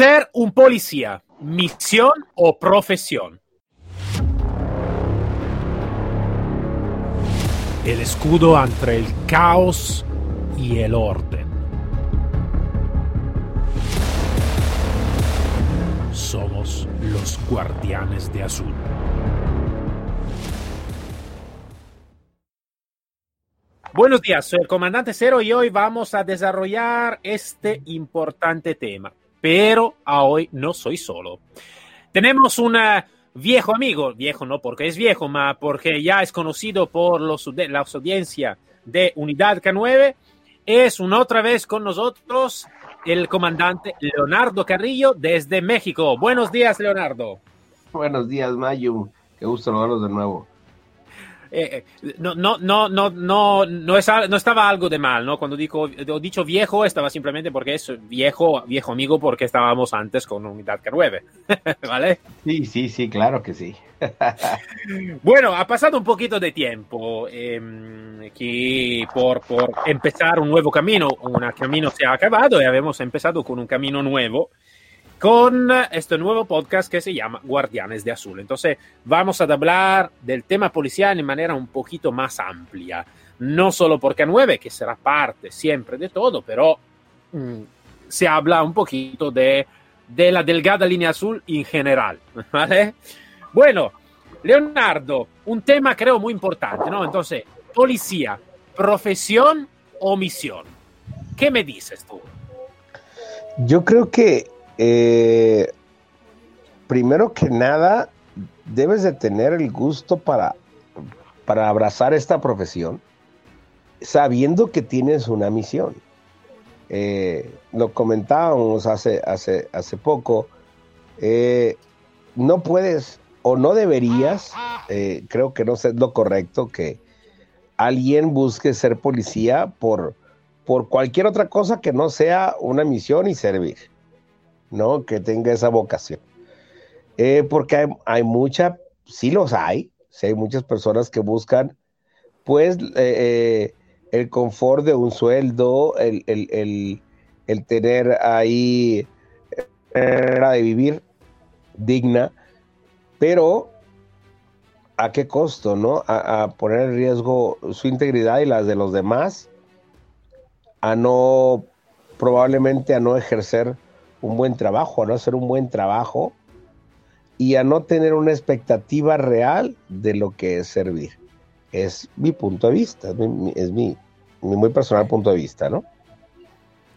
Ser un policía, misión o profesión. El escudo entre el caos y el orden. Somos los guardianes de azul. Buenos días, soy el comandante Cero y hoy vamos a desarrollar este importante tema. Pero a hoy no soy solo. Tenemos un eh, viejo amigo, viejo no porque es viejo, ma porque ya es conocido por los, la audiencia de Unidad K9. Es una otra vez con nosotros el comandante Leonardo Carrillo desde México. Buenos días, Leonardo. Buenos días, Mayu. Qué gusto saludarlos de nuevo. Eh, eh, no, no, no, no, no, no, es, no estaba algo de mal, ¿no? Cuando digo, he dicho viejo, estaba simplemente porque es viejo, viejo amigo, porque estábamos antes con Unidad K9, ¿vale? Sí, sí, sí, claro que sí. bueno, ha pasado un poquito de tiempo eh, que por, por empezar un nuevo camino, un camino se ha acabado y habíamos empezado con un camino nuevo con este nuevo podcast que se llama Guardianes de Azul. Entonces vamos a hablar del tema policial de manera un poquito más amplia, no solo porque 9, que será parte siempre de todo, pero mmm, se habla un poquito de, de, la delgada línea azul en general, ¿vale? Bueno, Leonardo, un tema creo muy importante, ¿no? Entonces, policía, profesión o misión. ¿Qué me dices tú? Yo creo que eh, primero que nada, debes de tener el gusto para, para abrazar esta profesión, sabiendo que tienes una misión. Eh, lo comentábamos hace, hace, hace poco, eh, no puedes o no deberías, creo que no es lo correcto que alguien busque ser policía por, por cualquier otra cosa que no sea una misión y servir. ¿No? Que tenga esa vocación. Eh, porque hay, hay, mucha, sí los hay, sí hay muchas personas que buscan, pues, eh, eh, el confort de un sueldo, el, el, el, el tener ahí manera de vivir digna, pero a qué costo, ¿no? A, a, poner en riesgo su integridad y las de los demás, a no, probablemente a no ejercer un buen trabajo, a no hacer un buen trabajo y a no tener una expectativa real de lo que es servir. Es mi punto de vista, es mi, muy personal punto de vista, ¿no?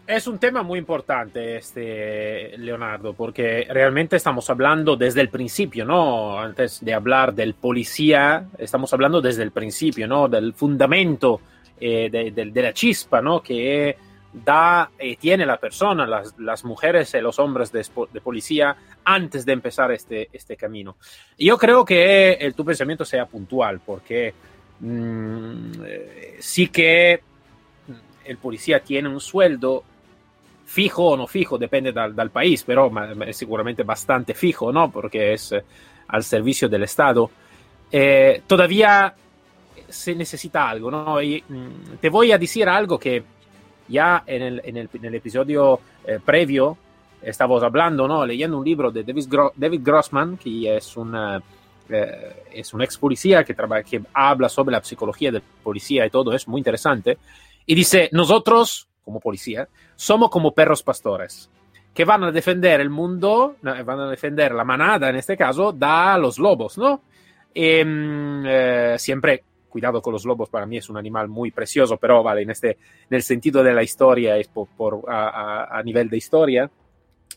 Es un tema muy importante, este, Leonardo, porque realmente estamos hablando desde el principio, ¿no? Antes de hablar del policía, estamos hablando desde el principio, ¿no? Del fundamento, eh, de, de, de, la chispa, ¿no? Que da, eh, tiene la persona, las, las, mujeres y los hombres de, de, policía antes de empezar este, este camino. Yo creo que el, tu pensamiento sea puntual, porque mmm, eh, sí que el policía tiene un sueldo fijo o no fijo, depende del, del país, pero es seguramente bastante fijo, ¿no? Porque es eh, al servicio del Estado. Eh, todavía se necesita algo, ¿no? Y mmm, te voy a decir algo que ya en el, en el, en el episodio eh, previo estábamos hablando, ¿no? leyendo un libro de David, Gro David Grossman, que es, una, eh, es un ex policía que, que habla sobre la psicología de policía y todo, es muy interesante. Y dice, nosotros, como policía, somos como perros pastores que van a defender el mundo, van a defender la manada en este caso, da los lobos, ¿no? Y, eh, siempre cuidado con los lobos, para mí es un animal muy precioso, pero vale, en, este, en el sentido de la historia, es por, a, nivel de historia.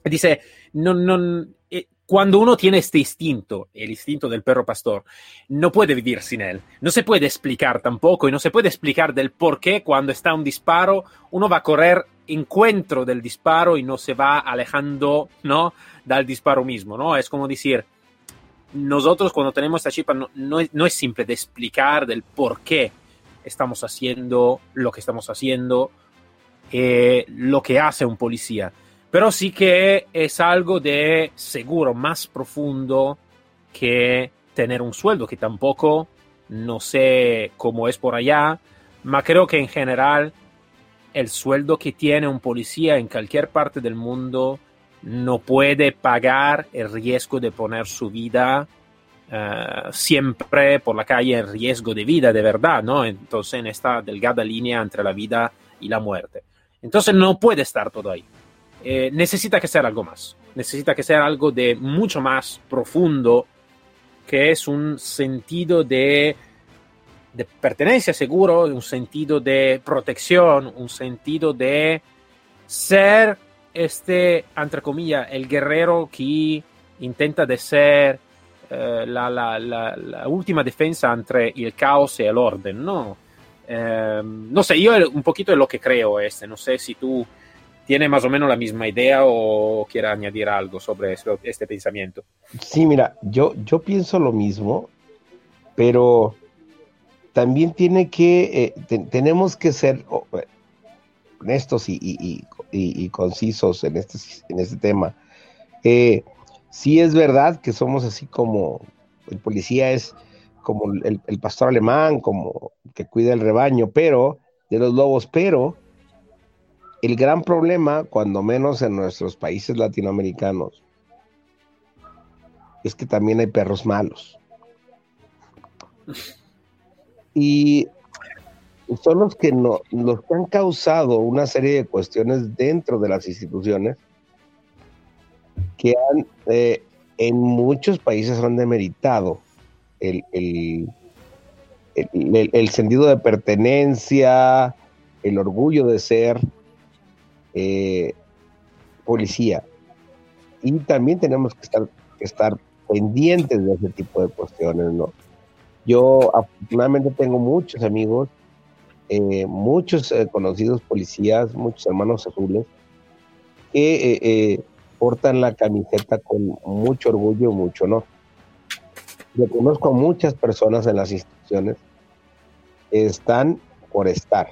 Dice, no, no, eh, cuando uno tiene este instinto, el instinto del perro pastor, no puede vivir sin él. No se puede explicar tampoco y no se puede explicar del por qué cuando está un disparo uno va a correr encuentro del disparo y no se va alejando, ¿no? Del disparo mismo, ¿no? Es como decir, nosotros cuando tenemos esta chispa no, no, es, simple de explicar del por qué estamos haciendo lo que estamos haciendo, eh, lo que hace un policía, pero sí que es algo de seguro más profundo que tener un sueldo, que tampoco no sé cómo es por allá, pero creo que en general el sueldo que tiene un policía en cualquier parte del mundo no puede pagar el riesgo de poner su vida eh, siempre por la calle en riesgo de vida de verdad, ¿no? Entonces en esta delgada línea entre la vida y la muerte. Entonces no puede estar todo ahí. Eh, necesita que sea algo más. Necesita que sea algo de mucho más profundo, que es un sentido de, de pertenencia seguro, un sentido de protección, un sentido de ser este, entre comillas, el guerrero que intenta de ser eh, la, la, última defensa entre el caos y el orden, ¿no? Eh, no sé, yo un poquito de lo que creo este, no sé si tú tienes más o menos la misma idea o quieres añadir algo sobre este, pensamiento. Sí, mira, yo, yo pienso lo mismo, pero también tiene que, eh, tenemos que ser honestos y, y, y, concisos en este, en este tema. Eh, sí es verdad que somos así como el policía es como el, el, pastor alemán, como que cuida el rebaño, pero de los lobos, pero el gran problema, cuando menos en nuestros países latinoamericanos, es que también hay perros malos. Y son los que, no, los que han causado una serie de cuestiones dentro de las instituciones que han, eh, en muchos países han demeritado el, el, el, sentido de pertenencia, el orgullo de ser eh, policía. Y también tenemos que estar, que estar pendientes de ese tipo de cuestiones, ¿no? Yo afortunadamente tengo muchos amigos eh, muchos eh, conocidos policías, muchos hermanos azules, que eh, portan la camiseta con mucho orgullo, mucho honor. Yo conozco a muchas personas en las instituciones están por estar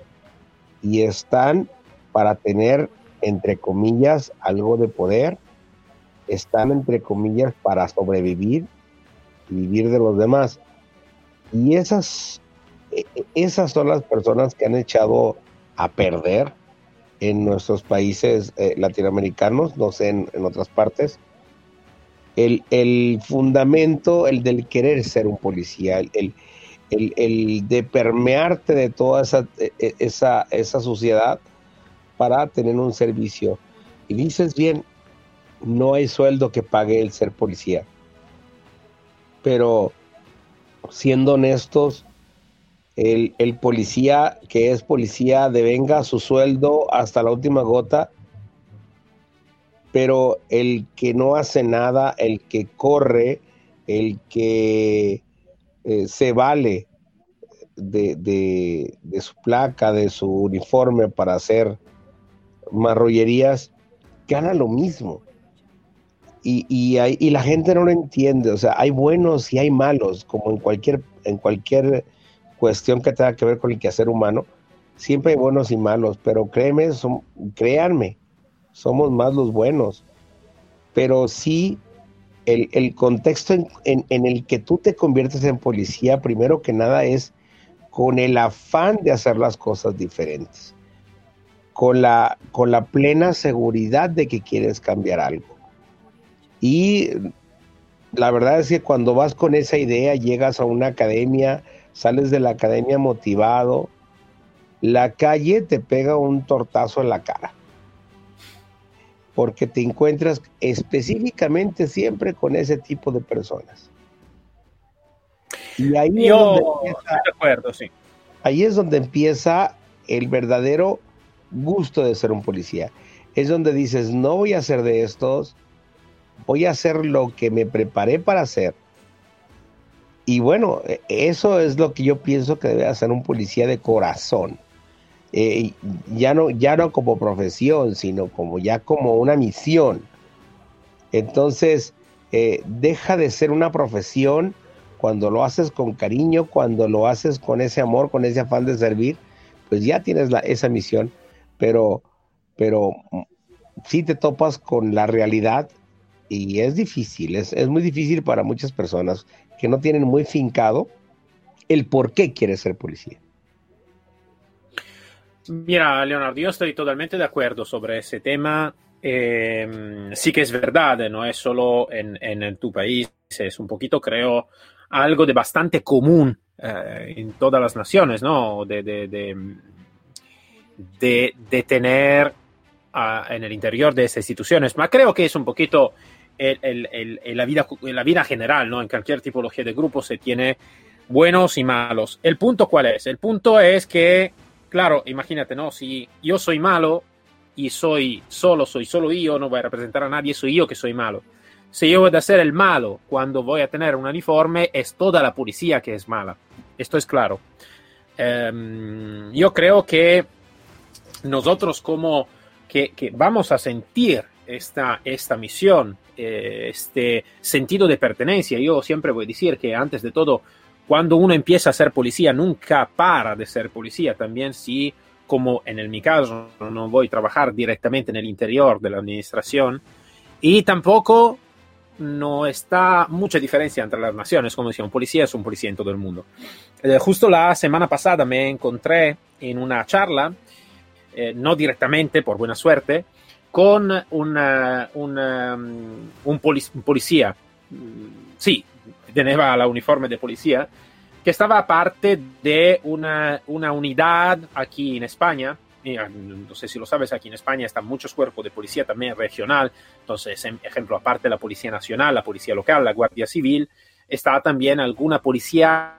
y están para tener, entre comillas, algo de poder, están, entre comillas, para sobrevivir y vivir de los demás. Y esas esas son las personas que han echado a perder en nuestros países eh, latinoamericanos, no sé, en, otras partes, el, el, fundamento, el del querer ser un policía, el, el, el de permearte de toda esa, e, esa, esa sociedad para tener un servicio. Y dices bien, no hay sueldo que pague el ser policía. Pero siendo honestos, el, policía que es policía devenga su sueldo hasta la última gota, pero el que no hace nada, el que corre, el que eh, se vale de, de, su placa, de su uniforme para hacer marrollerías, gana lo mismo. Y, y, y, la gente no lo entiende, o sea, hay buenos y hay malos, como en cualquier, en cualquier cuestión que tenga que ver con el quehacer humano, siempre hay buenos y malos, pero créeme, son, créanme, somos más los buenos. Pero sí, el, contexto en, el que tú te conviertes en policía, primero que nada, es con el afán de hacer las cosas diferentes, con la, con la plena seguridad de que quieres cambiar algo. Y la verdad es que cuando vas con esa idea, llegas a una academia, sales de la academia motivado, la calle te pega un tortazo en la cara. Porque te encuentras específicamente siempre con ese tipo de personas. Y ahí, es donde empieza, ahí es donde empieza el verdadero gusto de ser un policía. Es donde dices, no voy a hacer de estos, voy a hacer lo que me preparé para hacer y bueno, eso es lo que yo pienso que debe hacer un policía de corazón. Eh, ya, no, ya no como profesión, sino como ya como una misión. Entonces, eh, deja de ser una profesión cuando lo haces con cariño, cuando lo haces con ese amor, con ese afán de servir, pues ya tienes la, esa misión, pero, pero sí te topas con la realidad y es difícil, es, es muy difícil para muchas personas que no tienen muy fincado el por qué quiere ser policía. Mira, Leonardo, yo estoy totalmente de acuerdo sobre ese tema. eh, sí que es verdad, no es solo en, tu país, es un poquito, creo, algo de bastante común eh, en todas las naciones, ¿no? De, de, tener uh, en el interior de esas instituciones, creo que es un poquito el, la, vida, la vida general, ¿no? En cualquier tipología de grupo se tiene buenos y malos. ¿El punto cuál es? El punto es que, claro, imagínate, ¿no? Si yo soy malo, y soy solo, soy solo yo, no voy a representar a nadie, soy yo que soy malo. Si yo voy a ser el malo cuando voy a tener un uniforme, es toda la policía que es mala. Esto es claro. Um, yo creo que nosotros como que, que vamos a sentir esta, esta misión, eh, este sentido de pertenencia, yo siempre voy a decir que antes de todo, cuando uno empieza a ser policía, nunca para de ser policía, también si como en mi caso no voy a trabajar directamente en el interior de la administración. Y tampoco no está mucha diferencia entre las naciones, como decía, un policía es un policía en todo el mundo. Eh, justo la semana pasada me encontré en una charla, eh, no directamente, por buena suerte, con una, um, un, un, policía, mm, sí, tenía la uniforme de policía, que estaba parte de una, una unidad aquí en España. No sé si lo sabes, aquí en España están muchos cuerpos de policía también regional. Entonces, en ejemplo, aparte de la Policía Nacional, la Policía Local, la Guardia Civil, está también alguna policía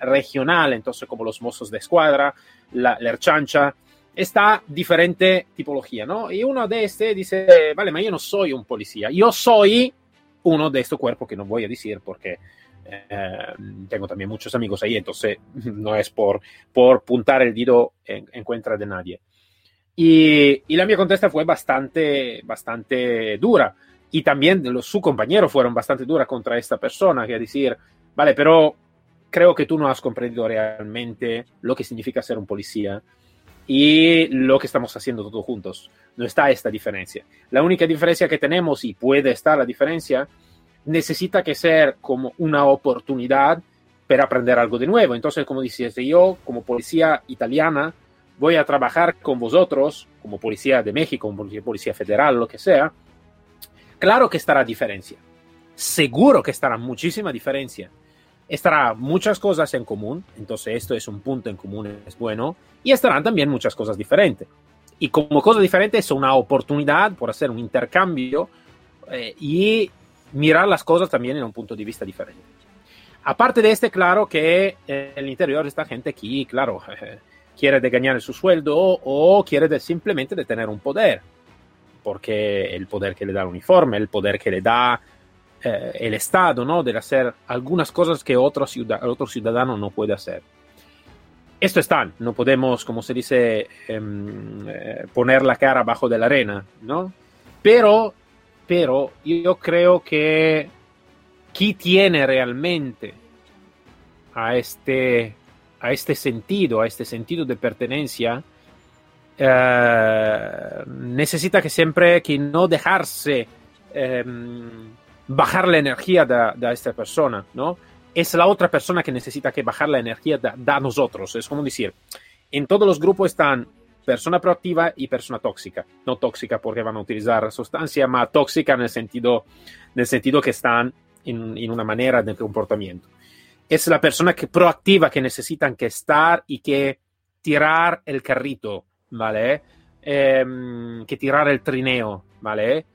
regional, entonces como los mozos de escuadra, la, la Erchancha, está diferente tipología, ¿no? Y uno de este dice, vale, pero yo no soy un policía, yo soy uno de estos cuerpos que no voy a decir porque eh, tengo también muchos amigos ahí, entonces no es por, por puntar el dedo en, contra de nadie. Y, y, la mía contesta fue bastante, bastante dura. Y también los, su compañero fueron bastante duras contra esta persona, que a decir, vale, pero creo que tú no has comprendido realmente lo que significa ser un policía y lo que estamos haciendo todos juntos. No está esta diferencia. La única diferencia que tenemos, y puede estar la diferencia, necesita que ser como una oportunidad para aprender algo de nuevo. Entonces, como dices, yo como policía italiana voy a trabajar con vosotros, como policía de México, como policía federal, lo que sea. Claro que estará diferencia. Seguro que estará muchísima diferencia. Estará muchas cosas en común, entonces esto es un punto en común, es bueno, y estarán también muchas cosas diferentes. Y como cosa diferente es una oportunidad por hacer un intercambio eh, y mirar las cosas también en un punto de vista diferente. Aparte de este, claro que en el interior esta gente aquí, claro, quiere de ganar su sueldo o quiere de simplemente de tener un poder, porque el poder que le da el uniforme, el poder que le da eh, el Estado, ¿no? De hacer algunas cosas que otro, ciudad, otro ciudadano no puede hacer. Esto está, no podemos, como se dice, eh, poner la cara bajo de la arena, ¿no? Pero pero yo creo que quien tiene realmente a este, a este sentido, a este sentido de pertenencia, eh, necesita que siempre que no dejarse eh, bajar la energía de, esta persona, ¿no? Es la otra persona que necesita que bajar la energía de, de nosotros. Es como decir, en todos los grupos están persona proactiva y persona tóxica. No tóxica porque van a utilizar sustancia, más tóxica en el sentido, en el sentido que están en, una manera de comportamiento. Es la persona que, proactiva que necesitan que estar y que tirar el carrito, ¿vale? Eh, que tirar el trineo, ¿vale?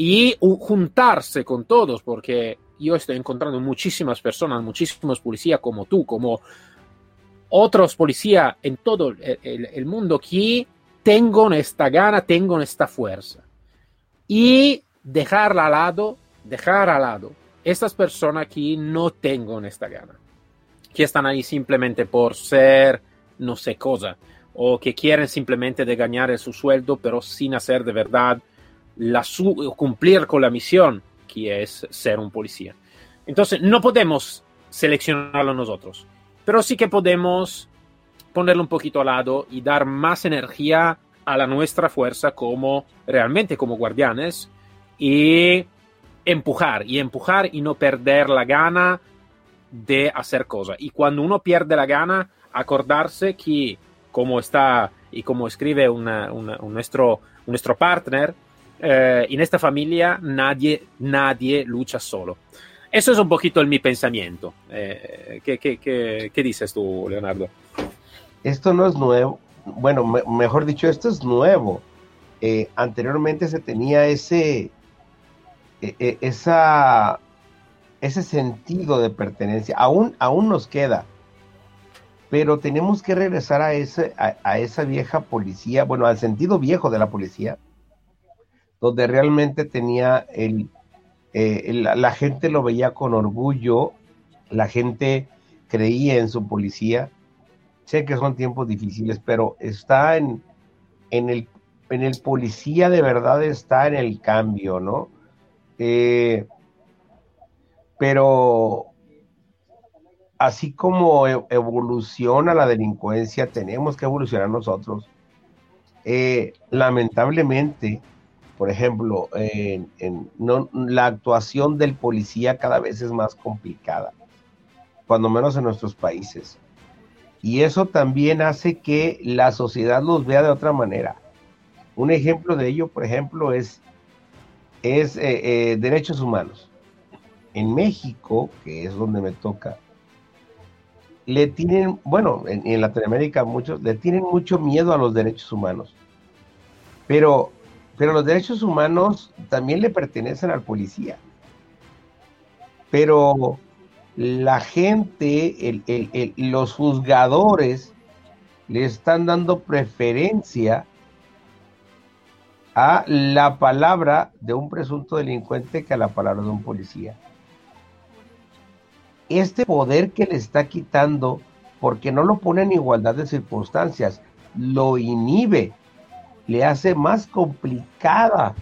Y juntarse con todos, porque yo estoy encontrando muchísimas personas, muchísimos policías como tú, como otros policías en todo el, mundo que tengan esta gana, tengan esta fuerza. Y dejar al lado, dejar al lado estas personas que no tengan esta gana, que están ahí simplemente por ser no sé cosa, o que quieren simplemente de ganar su sueldo, pero sin hacer de verdad la su cumplir con la misión que es ser un policía. Entonces, no podemos seleccionarlo nosotros pero sí que podemos ponerlo un poquito al lado y dar más energía a la nuestra fuerza como realmente como guardianes y empujar y empujar y no perder la gana de hacer cosas. Y cuando uno pierde la gana, acordarse que como está y como escribe una, una, un nuestro, nuestro partner, eh, en esta familia nadie, nadie lucha solo. Eso es un poquito el mi pensamiento. Eh, ¿qué, qué, qué, dices tú, Leonardo? Esto no es nuevo. Bueno, me, mejor dicho, esto es nuevo. Eh, anteriormente se tenía ese, e, e, esa, ese sentido de pertenencia. Aún, aún nos queda. Pero tenemos que regresar a, ese, a esa vieja policía, bueno, al sentido viejo de la policía, donde realmente tenía el, eh, la, gente lo veía con orgullo, la gente creía en su policía. Sé que son tiempos difíciles, pero está en, en, el, en el policía de verdad, está en el cambio, ¿no? Eh, pero así como e, evoluciona la delincuencia, tenemos que evolucionar nosotros. Eh, lamentablemente, por ejemplo, la actuación del policía cada vez es más complicada, cuando menos en nuestros países. Y eso también hace que la sociedad los vea de otra manera. Un ejemplo de ello, por ejemplo, es, es eh, eh, derechos humanos. En México, que es donde me toca, le tienen, bueno, en, en Latinoamérica muchos, le tienen mucho miedo a los derechos humanos. Pero pero los derechos humanos también le pertenecen al policía. Pero la gente, el, los juzgadores, le están dando preferencia a la palabra de un presunto delincuente que a la palabra de un policía. Este poder que le está quitando, porque no lo pone en igualdad de circunstancias, lo inhibe le hace más complicada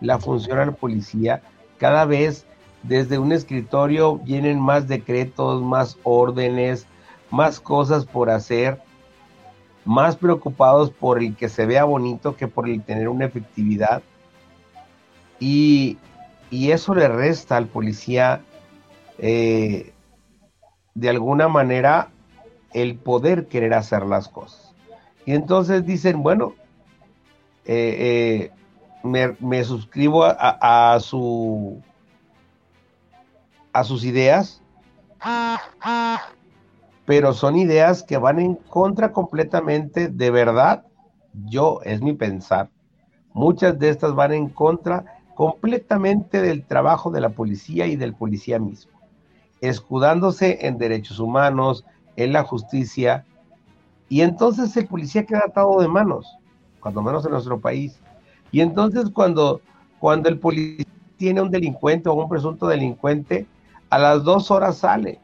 la función a la policía. Cada vez desde un escritorio vienen más decretos, más órdenes, más cosas por hacer, más preocupados por el que se vea bonito que por el tener una efectividad. Y, y eso le resta al policía eh, de alguna manera el poder querer hacer las cosas. Y entonces dicen, bueno, eh, eh, me, suscribo a, a sus ideas, pero son ideas que van en contra completamente de verdad. Yo, es mi pensar. Muchas de estas van en contra completamente del trabajo de la policía y del policía mismo, escudándose en derechos humanos, en la justicia, y entonces el policía queda atado de manos cuando menos en nuestro país. Y entonces cuando, cuando el policía tiene un delincuente o un presunto delincuente, a las dos horas sale.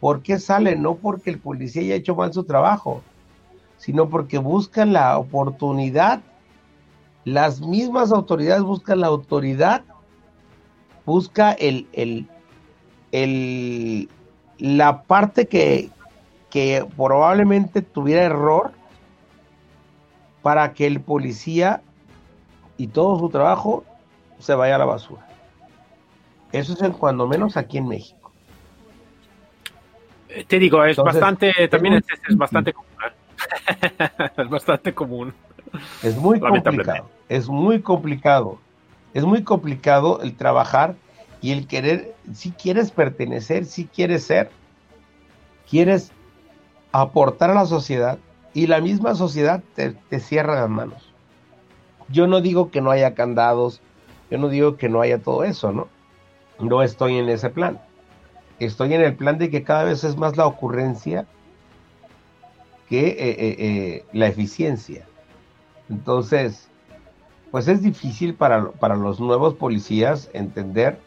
¿Por qué sale? No porque el policía haya hecho mal su trabajo, sino porque buscan la oportunidad. Las mismas autoridades buscan la autoridad, busca el, el, el, la parte que, que probablemente tuviera error para que el policía y todo su trabajo se vaya a la basura. Eso es cuando menos aquí en México. Te digo, es Entonces, bastante, también es, es, bastante común. ¿eh? es bastante común. Es muy complicado. Es muy complicado. Es muy complicado el trabajar y el querer, si quieres pertenecer, si quieres ser, quieres aportar a la sociedad, y la misma sociedad te, cierra las manos. Yo no digo que no haya candados, yo no digo que no haya todo eso, ¿no? No estoy en ese plan. Estoy en el plan de que cada vez es más la ocurrencia que eh, eh, eh, la eficiencia. Entonces, pues es difícil para, para los nuevos policías entender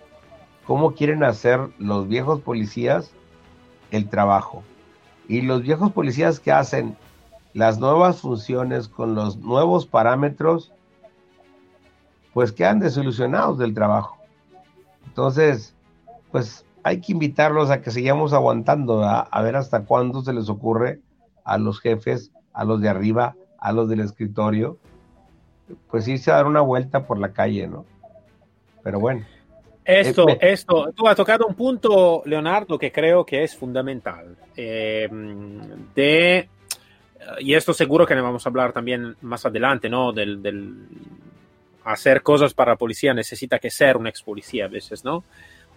cómo quieren hacer los viejos policías el trabajo. Y los viejos policías que hacen las nuevas funciones con los nuevos parámetros, pues quedan desilusionados del trabajo. Entonces, pues hay que invitarlos a que sigamos aguantando, a, a ver hasta cuándo se les ocurre a los jefes, a los de arriba, a los del escritorio, pues irse a dar una vuelta por la calle, ¿no? Pero bueno. Esto, eh, esto, tú has tocado un punto, Leonardo, que creo que es fundamental, eh, de y esto seguro que vamos a hablar también más adelante, ¿no? Del, del, hacer cosas para la policía necesita que ser un ex policía a veces, ¿no?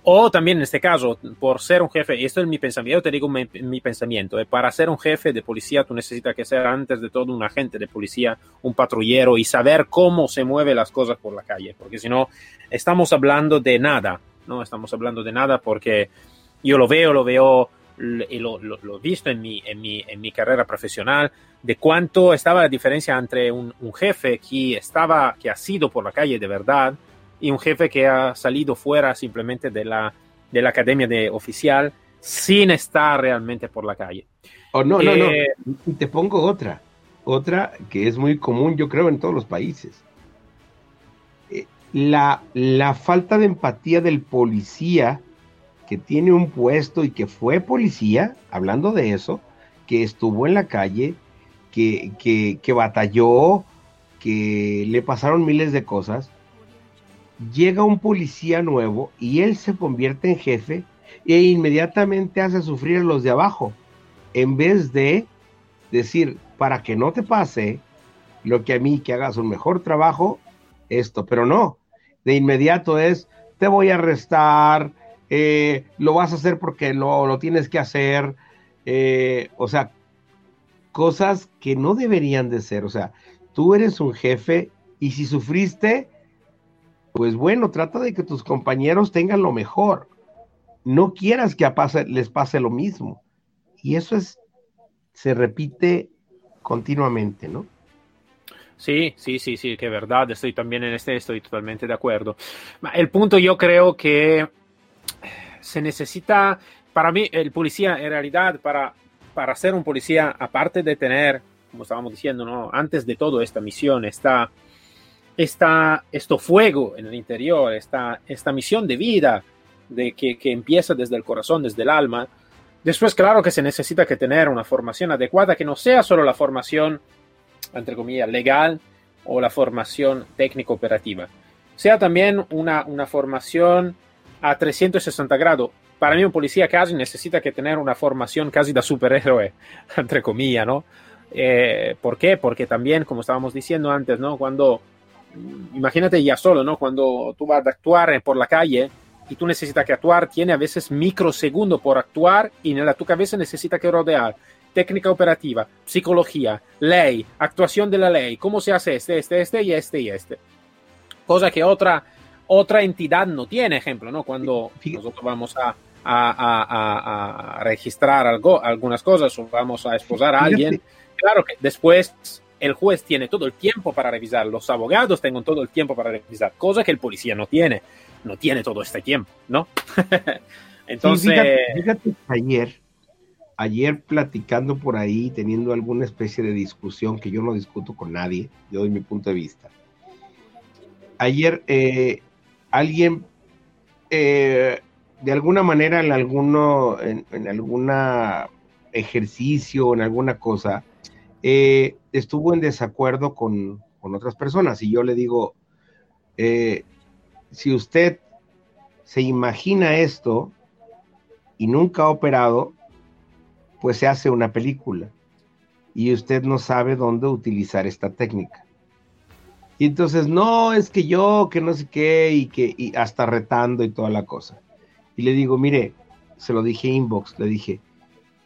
O también en este caso, por ser un jefe, esto es mi pensamiento, yo te digo mi, pensamiento, eh, para ser un jefe de policía tú necesitas que ser antes de todo un agente de policía, un patrullero y saber cómo se mueven las cosas por la calle, porque si no, estamos hablando de nada, ¿no? Estamos hablando de nada porque yo lo veo, lo veo y lo, he visto en mi, en, mi, en mi carrera profesional, de cuánto estaba la diferencia entre un, un jefe que, estaba, que ha sido por la calle de verdad, y un jefe que ha salido fuera simplemente de la, de la academia de oficial sin estar realmente por la calle. Oh, no, no, no. Eh, te pongo otra, otra que es muy común, yo creo, en todos los países. Eh, la, la falta de empatía del policía que tiene un puesto y que fue policía, hablando de eso, que estuvo en la calle, que, que, que batalló, que le pasaron miles de cosas, llega un policía nuevo y él se convierte en jefe e inmediatamente hace sufrir a los de abajo, en vez de decir, para que no te pase lo que a mí, que hagas un mejor trabajo, esto, pero no, de inmediato es, te voy a arrestar, eh, lo vas a hacer porque lo, lo tienes que hacer, eh, o sea, cosas que no deberían de ser, o sea, tú eres un jefe y si sufriste, pues bueno, trata de que tus compañeros tengan lo mejor. No quieras que les pase lo mismo. Y eso es, se repite continuamente, ¿no? Sí, sí, sí, sí, que verdad, estoy también en este, estoy totalmente de acuerdo. El punto yo creo que se necesita, para mí, el policía en realidad, para, para ser un policía, aparte de tener, como estábamos diciendo, ¿no? antes de todo esta misión, está esta, esto fuego en el interior, esta, esta misión de vida de que, que, empieza desde el corazón, desde el alma. Después, claro que se necesita que tener una formación adecuada, que no sea solo la formación, entre comillas, legal o la formación técnico-operativa, sea también una, una formación a 360 grados. Para mí un policía casi necesita que tener una formación casi de superhéroe, entre comillas, ¿no? Eh, ¿Por qué? Porque también, como estábamos diciendo antes, ¿no? Cuando imagínate ya solo, ¿no? Cuando tú vas a actuar por la calle y tú necesitas que actuar, tiene a veces microsegundos por actuar y en la tu cabeza necesita que rodear técnica operativa, psicología, ley, actuación de la ley, cómo se hace este, este, este y este y este. Cosa que otra, otra entidad no tiene, ejemplo, ¿no? Cuando nosotros vamos a, a, a, registrar algo, algunas cosas o vamos a esposar a alguien, claro que después el juez tiene todo el tiempo para revisar, los abogados tienen todo el tiempo para revisar, cosa que el policía no tiene, no tiene todo este tiempo, ¿no? Entonces... fíjate, ayer, ayer platicando por ahí, teniendo alguna especie de discusión que yo no discuto con nadie, yo doy mi punto de vista. Ayer eh, alguien, eh, de alguna manera, en alguno, en, en alguna ejercicio, en alguna cosa, eh, estuvo en desacuerdo con, otras personas. Y yo le digo, eh, si usted se imagina esto y nunca ha operado, pues se hace una película y usted no sabe dónde utilizar esta técnica. Y entonces, no, es que yo, que no sé qué, y que y hasta retando y toda la cosa. Y le digo, mire, se lo dije inbox, le dije,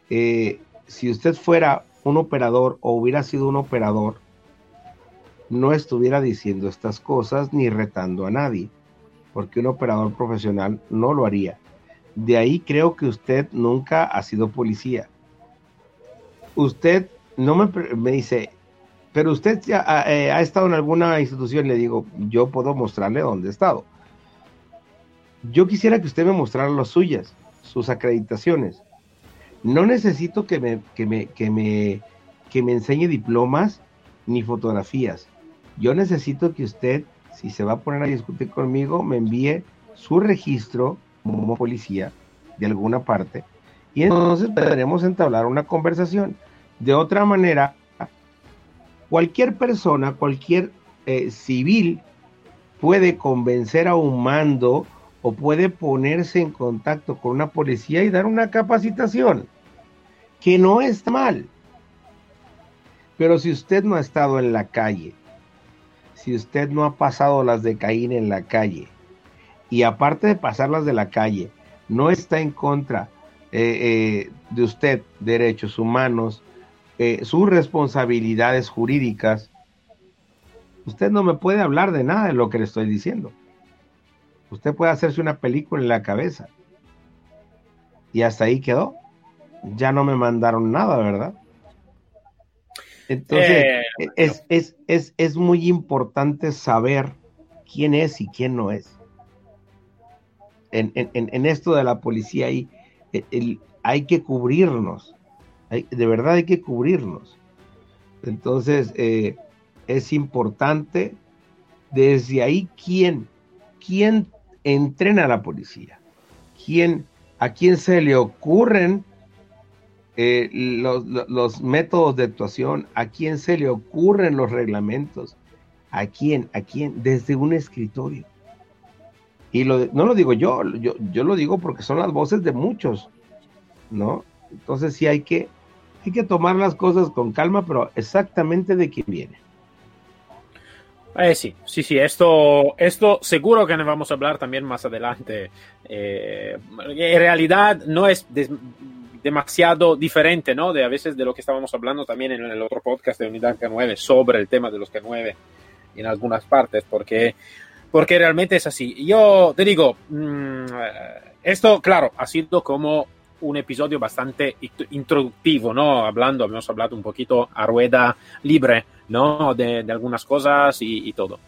eh, si usted fuera un operador o hubiera sido un operador, no estuviera diciendo estas cosas ni retando a nadie, porque un operador profesional no lo haría. De ahí creo que usted nunca ha sido policía. Usted no me, dice, pero usted ya ha, eh, ha, estado en alguna institución, le digo, yo puedo mostrarle dónde he estado. Yo quisiera que usted me mostrara las suyas, sus acreditaciones. No necesito que me, que me, que me, que me enseñe diplomas ni fotografías. Yo necesito que usted, si se va a poner a discutir conmigo, me envíe su registro como policía de alguna parte y entonces podremos entablar una conversación. De otra manera, cualquier persona, cualquier eh, civil puede convencer a un mando o puede ponerse en contacto con una policía y dar una capacitación, que no está mal. Pero si usted no ha estado en la calle, si usted no ha pasado las de Caín en la calle, y aparte de pasarlas de la calle, no está en contra eh, eh, de usted, derechos humanos, eh, sus responsabilidades jurídicas, usted no me puede hablar de nada de lo que le estoy diciendo. Usted puede hacerse una película en la cabeza. Y hasta ahí quedó. Ya no me mandaron nada, ¿verdad? Entonces, es, es, es, es muy importante saber quién es y quién no es en, esto de la policía hay, hay que cubrirnos, de verdad hay que cubrirnos. Entonces, eh, es importante desde ahí quién, quién entrena a la policía, quién, a quién se le ocurren eh, los, los, métodos de actuación, a quién se le ocurren los reglamentos, a quién, a quién, desde un escritorio. Y lo, no lo digo yo, yo, yo lo digo porque son las voces de muchos, ¿no? Entonces sí hay que, hay que tomar las cosas con calma, pero exactamente de quién viene. Eh, sí, sí, sí, esto, esto seguro que nos vamos a hablar también más adelante. Eh, en realidad no es demasiado diferente, ¿no? De a veces de lo que estábamos hablando también en el otro podcast de Unidad K9 sobre el tema de los K9 en algunas partes, porque porque realmente es así. Yo te digo, mm, esto, claro, ha sido como un episodio bastante introductivo, ¿no? Hablando, hemos hablado un poquito a rueda libre, ¿no? De, algunas cosas y, todo.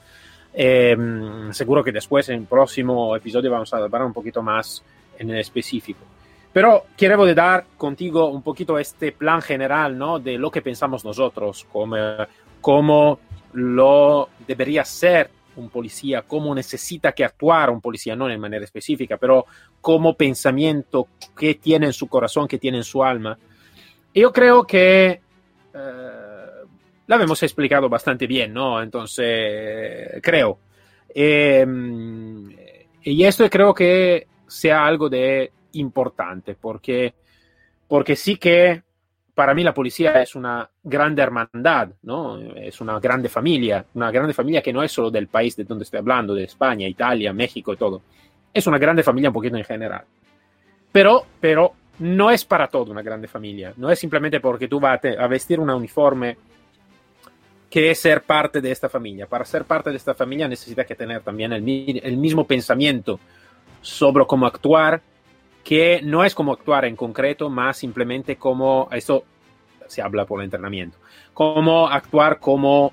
Em, seguro que después, en el próximo episodio, vamos a hablar un poquito más en el específico. Pero quiero dar contigo un poquito este plan general, ¿no? De lo que pensamos nosotros, como, cómo lo debería ser un policía, cómo necesita que actuar un policía, no en manera específica, pero como pensamiento, que tiene en su corazón, que tiene en su alma. yo creo que eh, la hemos explicado bastante bien, ¿no? Entonces, creo. Em, y esto creo que sea algo de importante, porque, porque sí que para mí la policía es una grande hermandad, ¿no? Es una grande familia, una grande familia que no es solo del país de donde estoy hablando, de España, Italia, México y todo. Es una grande familia un poquito en general. Pero, pero no es para todo una grande familia. No es simplemente porque tú vas a, vestir una uniforme que es ser parte de esta familia. Para ser parte de esta familia necesitas que tener también el, el mismo pensamiento sobre cómo actuar, que no es como actuar en concreto, más simplemente como, esto se habla por el entrenamiento, cómo actuar como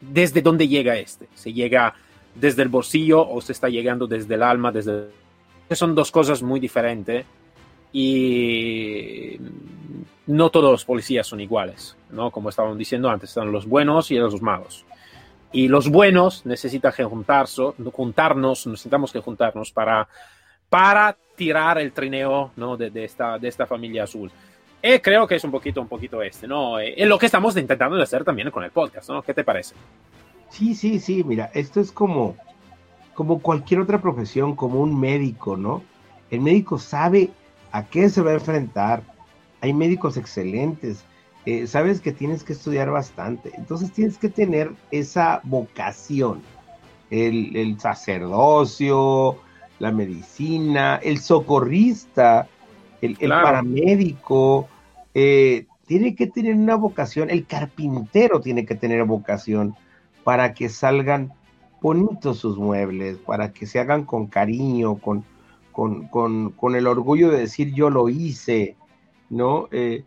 desde dónde llega este. Se llega desde el bolsillo o se está llegando desde el alma, desde... Son dos cosas muy diferentes y no todos los policías son iguales, ¿no? Como estábamos diciendo antes, están los buenos y los malos. Y los buenos necesitan juntarse, juntarnos, necesitamos que juntarnos para para tirar el trineo ¿no? de, de, esta, de esta familia azul. Y creo que es un poquito, un poquito este, ¿no? Es lo que estamos intentando hacer también con el podcast, ¿no? ¿Qué te parece? Sí, sí, sí, mira, esto es como, como cualquier otra profesión, como un médico, ¿no? El médico sabe a qué se va a enfrentar. Hay médicos excelentes. Eh, sabes que tienes que estudiar bastante. Entonces tienes que tener esa vocación. El, el sacerdocio, la medicina, el socorrista, el, paramédico, eh, tiene que tener una vocación, el carpintero tiene que tener vocación para que salgan bonitos sus muebles, para que se hagan con cariño, con, con, el orgullo de decir yo lo hice, ¿no? Eh,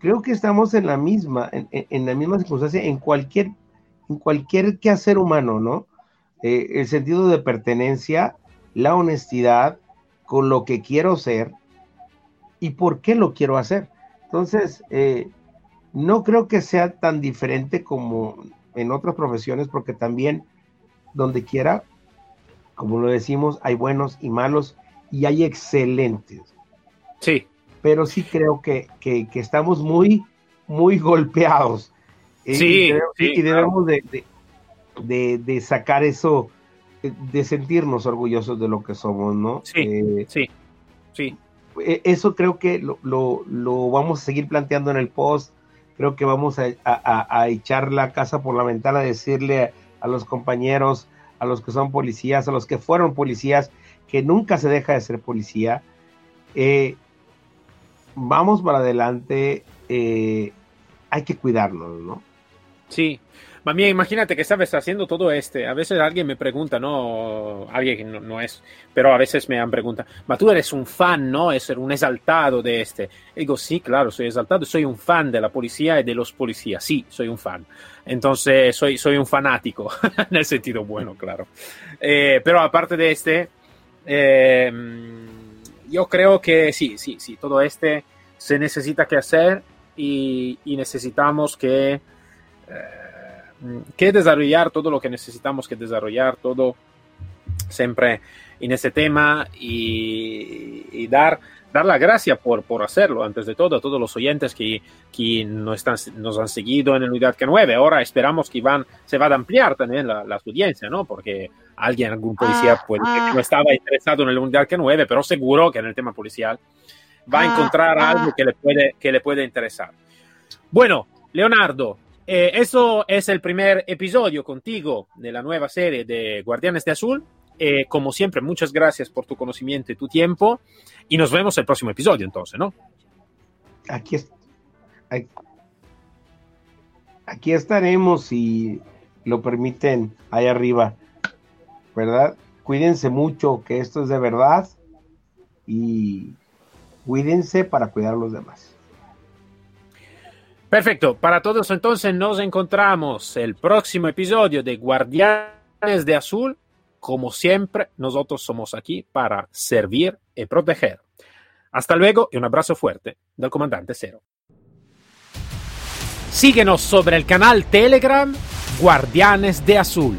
creo que estamos en la misma, en, la misma circunstancia en cualquier, en cualquier quehacer humano, ¿no? Eh, el sentido de pertenencia la honestidad con lo que quiero ser y por qué lo quiero hacer. Entonces, eh, no creo que sea tan diferente como en otras profesiones, porque también donde quiera, como lo decimos, hay buenos y malos y hay excelentes. Sí. Pero sí creo que, estamos muy, muy golpeados. Eh, sí, y, debemos de, de, sacar eso de sentirnos orgullosos de lo que somos, ¿no? Sí, eh, sí, sí. E, eso creo que lo, lo, vamos a seguir planteando en el post. Creo que vamos a, echar la casa por la ventana, decirle a los compañeros, a los que son policías, a los que fueron policías, que nunca se deja de ser policía. Eh, vamos para adelante, eh, hay que cuidarnos, ¿no? Sí, Mami, imagínate que sabes haciendo todo este. A veces alguien me pregunta, no, alguien que no, es, pero a veces me han preguntado, ma tú eres un fan, ¿no? Es un exaltado de este. Y digo, sí, claro, soy exaltado, soy un fan de la policía y de los policías. Sí, soy un fan. Entonces, soy, soy un fanático, en el sentido bueno, claro. Eh, pero aparte de este, eh, yo creo que sí, sí, sí, todo este se necesita que hacer y, necesitamos que... Eh, que desarrollar todo lo que necesitamos que desarrollar, todo siempre en ese tema y, dar, dar la gracia por, por hacerlo, antes de todo, a todos los oyentes que, que nos, están, nos han seguido en el Unidad K9. Ahora esperamos que van, se va a ampliar también la, la audiencia, ¿no? Porque alguien, algún policía, ah, puede que ah. no estaba interesado en el Unidad K9, pero seguro que en el tema policial va a ah, encontrar algo que le, puede, que le puede interesar. Bueno, Leonardo, eh, eso es el primer episodio contigo de la nueva serie de Guardianes de Azul. Eh, como siempre, muchas gracias por tu conocimiento y tu tiempo. Y nos vemos el próximo episodio, entonces, ¿no? Aquí, aquí estaremos, si lo permiten, ahí arriba, ¿verdad? Cuídense mucho, que esto es de verdad. Y cuídense para cuidar a los demás. Perfecto, para todos entonces nos encontramos el próximo episodio de Guardianes de Azul. Como siempre, nosotros somos aquí para servir y proteger. Hasta luego y un abrazo fuerte del comandante Cero. Síguenos sobre el canal Telegram Guardianes de Azul.